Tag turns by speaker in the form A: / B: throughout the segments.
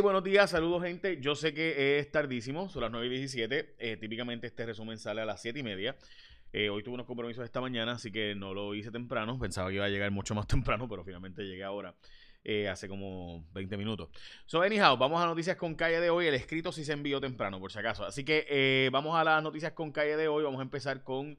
A: Buenos días, saludos gente. Yo sé que es tardísimo, son las 9 y 17. Eh, típicamente este resumen sale a las 7 y media. Eh, hoy tuve unos compromisos esta mañana, así que no lo hice temprano. Pensaba que iba a llegar mucho más temprano, pero finalmente llegué ahora. Eh, hace como 20 minutos. So, anyhow, vamos a noticias con calle de hoy. El escrito sí se envió temprano, por si acaso. Así que vamos a las noticias con calle de hoy. Vamos a empezar con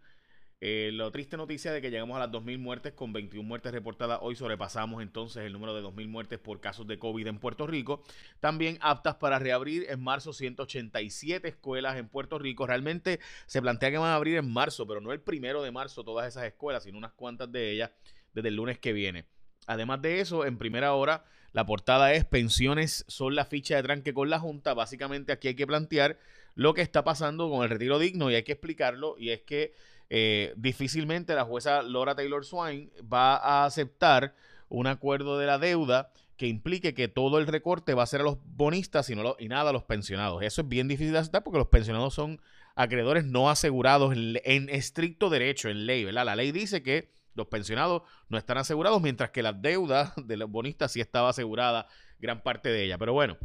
A: eh, la triste noticia de que llegamos a las 2.000 muertes con 21 muertes reportadas. Hoy sobrepasamos entonces el número de 2.000 muertes por casos de COVID en Puerto Rico. También aptas para reabrir en marzo 187 escuelas en Puerto Rico. Realmente se plantea que van a abrir en marzo, pero no el primero de marzo todas esas escuelas, sino unas cuantas de ellas desde el lunes que viene. Además de eso, en primera hora, la portada es pensiones son la ficha de tranque con la Junta. Básicamente aquí hay que plantear lo que está pasando con el retiro digno y hay que explicarlo. Y es que eh, difícilmente la jueza Laura Taylor Swain va a aceptar un acuerdo de la deuda que implique que todo el recorte va a ser a los bonistas y, no y nada a los pensionados. Eso es bien difícil de aceptar porque los pensionados son acreedores no asegurados en, estricto derecho, en ley, ¿verdad? La ley dice que los pensionados no están asegurados, mientras que la deuda de los bonistas sí estaba asegurada gran parte de ella. Pero bueno,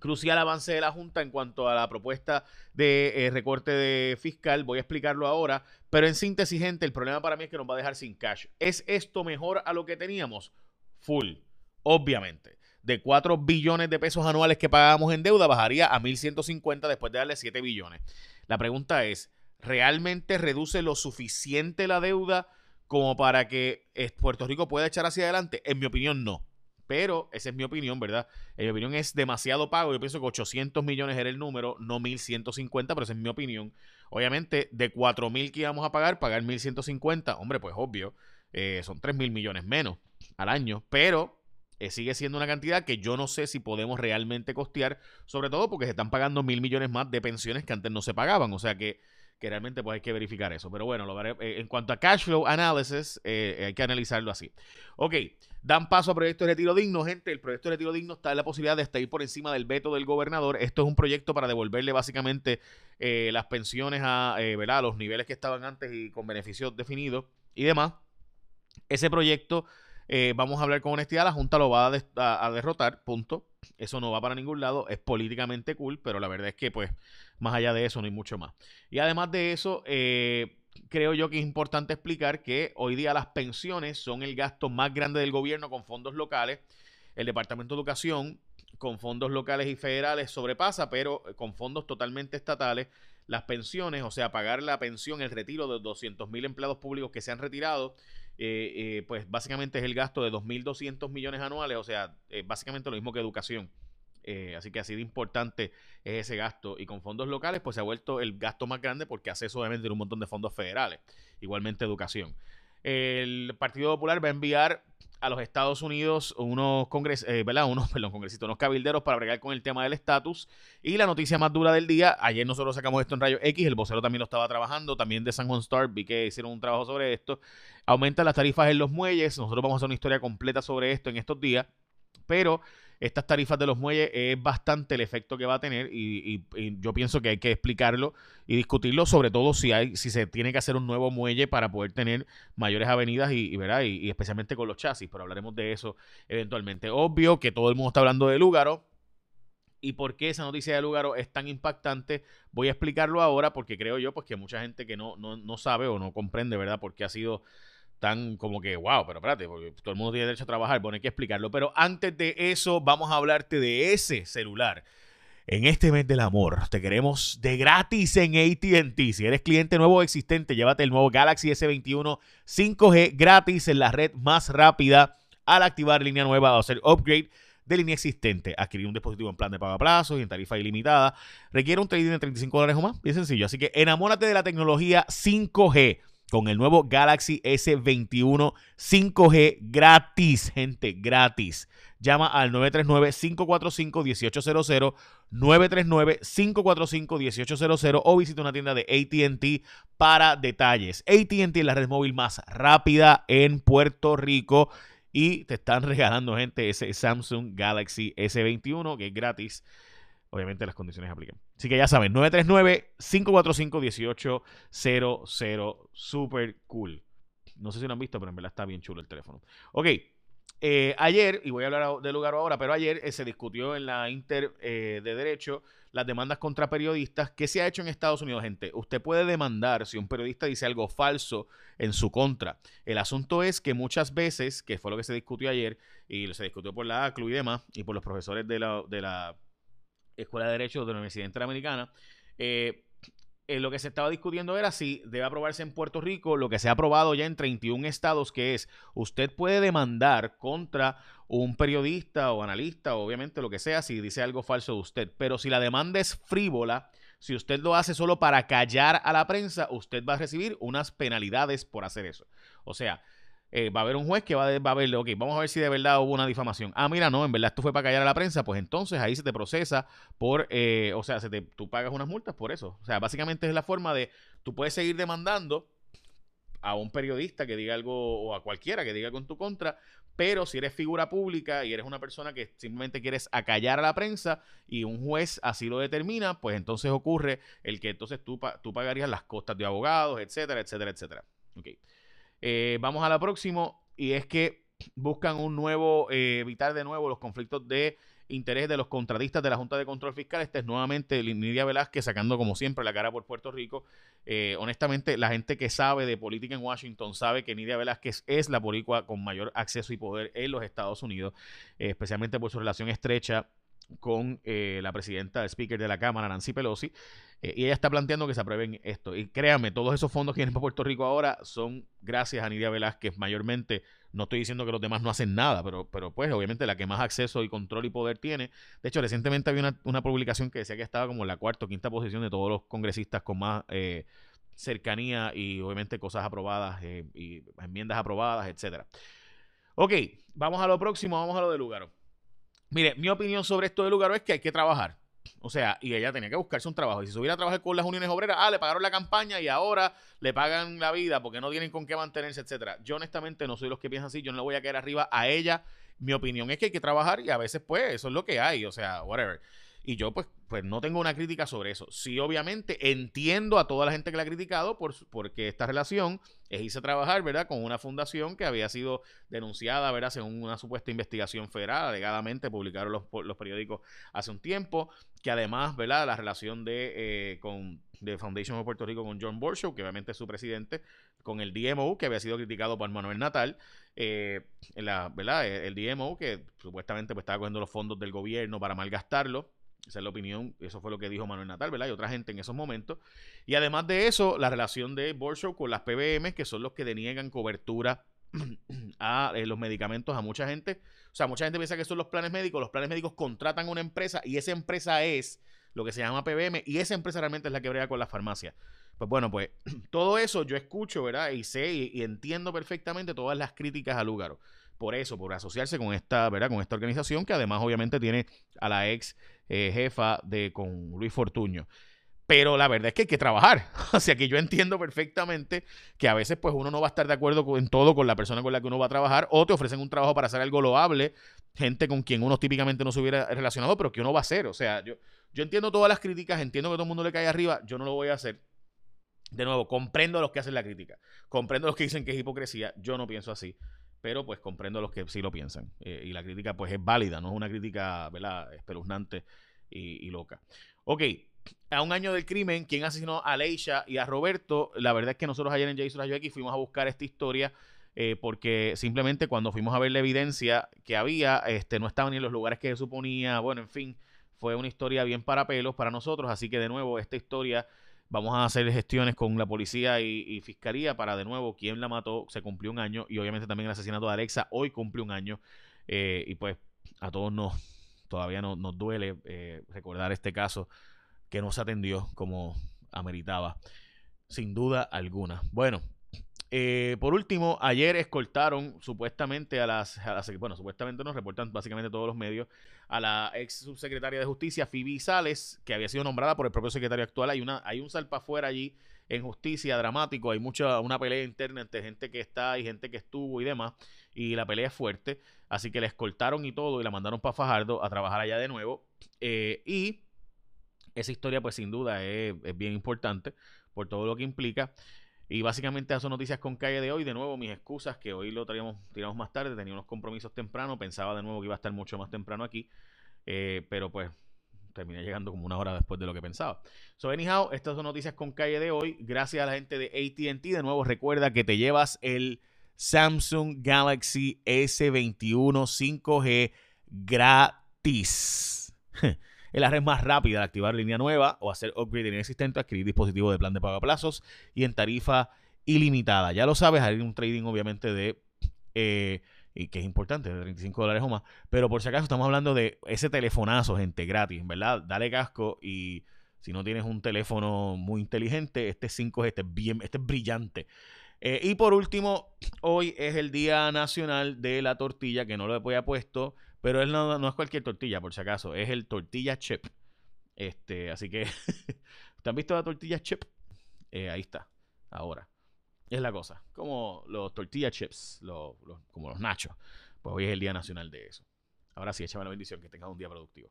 A: crucial avance de la Junta en cuanto a la propuesta de eh, recorte fiscal. Voy a explicarlo ahora, pero en síntesis, gente, el problema para mí es que nos va a dejar sin cash. ¿Es esto mejor a lo que teníamos? Full, obviamente. De 4 billones de pesos anuales que pagábamos en deuda, bajaría a 1.150 después de darle 7 billones. La pregunta es, ¿realmente reduce lo suficiente la deuda como para que eh, Puerto Rico pueda echar hacia adelante? En mi opinión, no. Pero esa es mi opinión, ¿verdad? Mi opinión es demasiado pago. Yo pienso que 800 millones era el número, no 1150, pero esa es mi opinión. Obviamente, de 4000 que íbamos a pagar, pagar 1150, hombre, pues obvio, eh, son 3 mil millones menos al año. Pero eh, sigue siendo una cantidad que yo no sé si podemos realmente costear, sobre todo porque se están pagando mil millones más de pensiones que antes no se pagaban. O sea que que realmente pues hay que verificar eso. Pero bueno, lo eh, en cuanto a cash flow analysis, eh, hay que analizarlo así. Ok, dan paso a proyecto de retiro digno, gente. El proyecto de retiro digno está en la posibilidad de estar por encima del veto del gobernador. Esto es un proyecto para devolverle básicamente eh, las pensiones a, ¿verdad? a los niveles que estaban antes y con beneficios definidos y demás. Ese proyecto eh, vamos a hablar con honestidad, la Junta lo va a, derrotar, punto. Eso no va para ningún lado, es políticamente cool, pero la verdad es que pues más allá de eso no hay mucho más. Y además de eso, eh, creo yo que es importante explicar que hoy día las pensiones son el gasto más grande del gobierno con fondos locales. El Departamento de Educación con fondos locales y federales sobrepasa, pero con fondos totalmente estatales, las pensiones, o sea, pagar la pensión, el retiro de 200 mil empleados públicos que se han retirado, eh, eh, pues básicamente es el gasto de 2.200 millones anuales, o sea, eh, básicamente lo mismo que educación. así que así de importante es ese gasto. Y con fondos locales, pues se ha vuelto el gasto más grande porque hace eso obviamente un montón de fondos federales. Igualmente educación. El Partido Popular va a enviar a los Estados Unidos unos congres, eh. Unos, perdón, congresistas, unos cabilderos para bregar con el tema del estatus. Y la noticia más dura del día, ayer nosotros sacamos esto en Rayo X, el vocero también lo estaba trabajando, también de San Juan Star, vi que hicieron un trabajo sobre esto. Aumentan las tarifas en los muelles, nosotros vamos a hacer una historia completa sobre esto en estos días, pero estas tarifas de los muelles es bastante el efecto que va a tener y, yo pienso que hay que explicarlo y discutirlo, sobre todo si hay, si se tiene que hacer un nuevo muelle para poder tener mayores avenidas y, ¿verdad? y, especialmente con los chasis, pero hablaremos de eso eventualmente. Obvio que todo el mundo está hablando de Lúgaro. ¿Y por qué esa noticia de Lúgaro es tan impactante? Voy a explicarlo ahora porque creo yo pues, que mucha gente que no, no, no sabe o no comprende, ¿verdad? Porque ha sido tan como que, wow, pero espérate, porque todo el mundo tiene derecho a trabajar, bueno, hay que explicarlo. Pero antes de eso, vamos a hablarte de ese celular. En este mes del amor, te queremos de gratis en ATT. Si eres cliente nuevo o existente, llévate el nuevo Galaxy S21 5G gratis en la red más rápida al activar línea nueva o hacer upgrade de línea existente. Adquirir un dispositivo en plan de pago a plazo y en tarifa ilimitada requiere un trading de 35 dólares o más. Bien sencillo. Así que enamórate de la tecnología 5G con el nuevo Galaxy S21 5G gratis, gente, gratis. Llama al 939-545-1800, 939-545-1800 o visita una tienda de ATT para detalles. ATT es la red móvil más rápida en Puerto Rico y te están regalando, gente, ese Samsung Galaxy S21 que es gratis Obviamente las condiciones aplican. Así que ya saben, 939-545-1800. Super cool. No sé si lo han visto, pero en verdad está bien chulo el teléfono. Ok. eh, ayer, y voy a hablar del lugar ahora, pero ayer eh, se discutió en la Inter de Derecho las demandas contra periodistas. ¿Qué se ha hecho en Estados Unidos, gente? Usted puede demandar si un periodista dice algo falso en su contra. El asunto es que muchas veces, que fue lo que se discutió ayer, y se discutió por la ACLU y demás, y por los profesores de de la Escuela de Derecho de la Universidad Interamericana, eh, eh, lo que se estaba discutiendo era si debe aprobarse en Puerto Rico lo que se ha aprobado ya en 31 estados, que es usted puede demandar contra un periodista o analista, obviamente lo que sea, si dice algo falso de usted. Pero si la demanda es frívola, si usted lo hace solo para callar a la prensa, usted va a recibir unas penalidades por hacer eso. O sea, eh, va a haber un juez que va, va a ok, vamos a ver si de verdad hubo una difamación. Ah, mira, no, en verdad esto fue para callar a la prensa, pues entonces ahí se te procesa por, eh, o sea, se te, tú pagas unas multas por eso. O sea, básicamente es la forma de, tú puedes seguir demandando a un periodista que diga algo o a cualquiera que diga con tu contra, pero si eres figura pública y eres una persona que simplemente quieres acallar a la prensa y un juez así lo determina, pues entonces ocurre el que entonces tú, tú pagarías las costas de abogados, etcétera, etcétera, etcétera. Okay. Eh, vamos a la próxima y es que buscan un nuevo, eh, evitar de nuevo los conflictos de interés de los contratistas de la Junta de Control Fiscal. Este es nuevamente Nidia Velázquez sacando como siempre la cara por Puerto Rico. Eh, honestamente, la gente que sabe de política en Washington sabe que Nidia Velázquez es la boricua con mayor acceso y poder en los Estados Unidos, especialmente por su relación estrecha con eh, la presidenta, speaker de la Cámara, Nancy Pelosi, eh, y ella está planteando que se aprueben esto. Y créanme, todos esos fondos que vienen para Puerto Rico ahora son gracias a Nidia Velázquez mayormente. No estoy diciendo que los demás no hacen nada, pero, pero pues obviamente la que más acceso y control y poder tiene. De hecho, recientemente había una, publicación que decía que estaba como en la cuarta o quinta posición de todos los congresistas con más eh, cercanía y obviamente cosas aprobadas y enmiendas aprobadas, etcétera. Ok, vamos a lo próximo, vamos a lo del lugar. Mire, mi opinión sobre esto de lugar es que hay que trabajar. O sea, y ella tenía que buscarse un trabajo. Y si se hubiera a trabajar con las uniones obreras, ah, le pagaron la campaña y ahora le pagan la vida porque no tienen con qué mantenerse, etcétera. Yo honestamente no soy los que piensan así, yo no le voy a caer arriba a ella. Mi opinión es que hay que trabajar y a veces pues eso es lo que hay, o sea, whatever. Y yo pues, pues no tengo una crítica sobre eso. Sí, obviamente entiendo a toda la gente que la ha criticado por, porque esta relación es irse a trabajar, ¿verdad? Con una fundación que había sido denunciada, ¿verdad? Según una supuesta investigación federal, alegadamente publicaron los, los periódicos hace un tiempo, que además, ¿verdad? La relación de, eh, con, de Foundation of Puerto Rico con John Borshow, que obviamente es su presidente, con el DMO, que había sido criticado por Manuel Natal, eh, ¿verdad? El DMO, que supuestamente pues, estaba cogiendo los fondos del gobierno para malgastarlo esa es la opinión, eso fue lo que dijo Manuel Natal, ¿verdad? Y otra gente en esos momentos. Y además de eso, la relación de Borshow con las PBM, que son los que deniegan cobertura a eh, los medicamentos a mucha gente. O sea, mucha gente piensa que son los planes médicos. Los planes médicos contratan una empresa y esa empresa es lo que se llama PBM y esa empresa realmente es la que brega con las farmacias. Pues bueno, pues todo eso yo escucho, ¿verdad? Y sé y, entiendo perfectamente todas las críticas al Lúgaro. Por eso, por asociarse con esta, ¿verdad? Con esta organización que además obviamente tiene a la ex eh, jefa de con Luis Fortuño. Pero la verdad es que hay que trabajar. o sea que yo entiendo perfectamente que a veces pues uno no va a estar de acuerdo en todo con la persona con la que uno va a trabajar o te ofrecen un trabajo para hacer algo loable, gente con quien uno típicamente no se hubiera relacionado, pero que uno va a hacer. O sea, yo, yo entiendo todas las críticas, entiendo que todo el mundo le cae arriba, yo no lo voy a hacer. De nuevo, comprendo a los que hacen la crítica, comprendo a los que dicen que es hipocresía, yo no pienso así pero pues comprendo a los que sí lo piensan. Eh, y la crítica pues es válida, no es una crítica, ¿verdad?, espeluznante y, loca. Ok, a un año del crimen, ¿quién asesinó a Leisha y a Roberto? La verdad es que nosotros ayer en Jason Rayo X fuimos a buscar esta historia eh, porque simplemente cuando fuimos a ver la evidencia que había, este, no estaban ni en los lugares que se suponía, bueno, en fin, fue una historia bien para pelos para nosotros, así que de nuevo esta historia Vamos a hacer gestiones con la policía y, fiscalía para de nuevo quién la mató. Se cumplió un año y obviamente también el asesinato de Alexa hoy cumple un año. Eh, y pues a todos nos todavía no, nos duele eh, recordar este caso que no se atendió como ameritaba. Sin duda alguna. Bueno, eh, por último, ayer escoltaron supuestamente a las, bueno, supuestamente nos reportan básicamente todos los medios, a la ex subsecretaria de Justicia, Phoebe Sales, que había sido nombrada por el propio secretario actual. Hay, una, hay un salpa afuera allí en justicia dramático, hay mucha, una pelea interna entre gente que está y gente que estuvo y demás, y la pelea es fuerte, así que la escoltaron y todo y la mandaron para Fajardo a trabajar allá de nuevo. Eh, y esa historia, pues sin duda, es bien importante por todo lo que implica. Y básicamente son noticias con calle de hoy. De nuevo, mis excusas, que hoy lo traíamos, tiramos más tarde, tenía unos compromisos temprano, pensaba de nuevo que iba a estar mucho más temprano aquí, eh, pero pues terminé llegando como una hora después de lo que pensaba. So, anyhow, estas son noticias con calle de hoy. Gracias a la gente de ATT. De nuevo, recuerda que te llevas el Samsung Galaxy S21 5G gratis. Es la red más rápida de activar línea nueva o hacer upgrade inexistente, adquirir dispositivo de plan de pago a plazos y en tarifa ilimitada. Ya lo sabes, hay un trading obviamente de... Eh, y que es importante, de 35 dólares o más. Pero por si acaso estamos hablando de ese telefonazo, gente, gratis, ¿verdad? Dale casco y si no tienes un teléfono muy inteligente, este 5G, este es, bien, este es brillante. Eh, y por último, hoy es el Día Nacional de la Tortilla, que no lo he puesto, pero él no, no, es cualquier tortilla, por si acaso. Es el tortilla chip. Este, así que. ¿Te han visto la tortilla chip? Eh, ahí está. Ahora. Es la cosa. Como los tortilla chips. como los nachos. Pues hoy es el Día Nacional de eso. Ahora sí, échame la bendición. Que tengas un día productivo.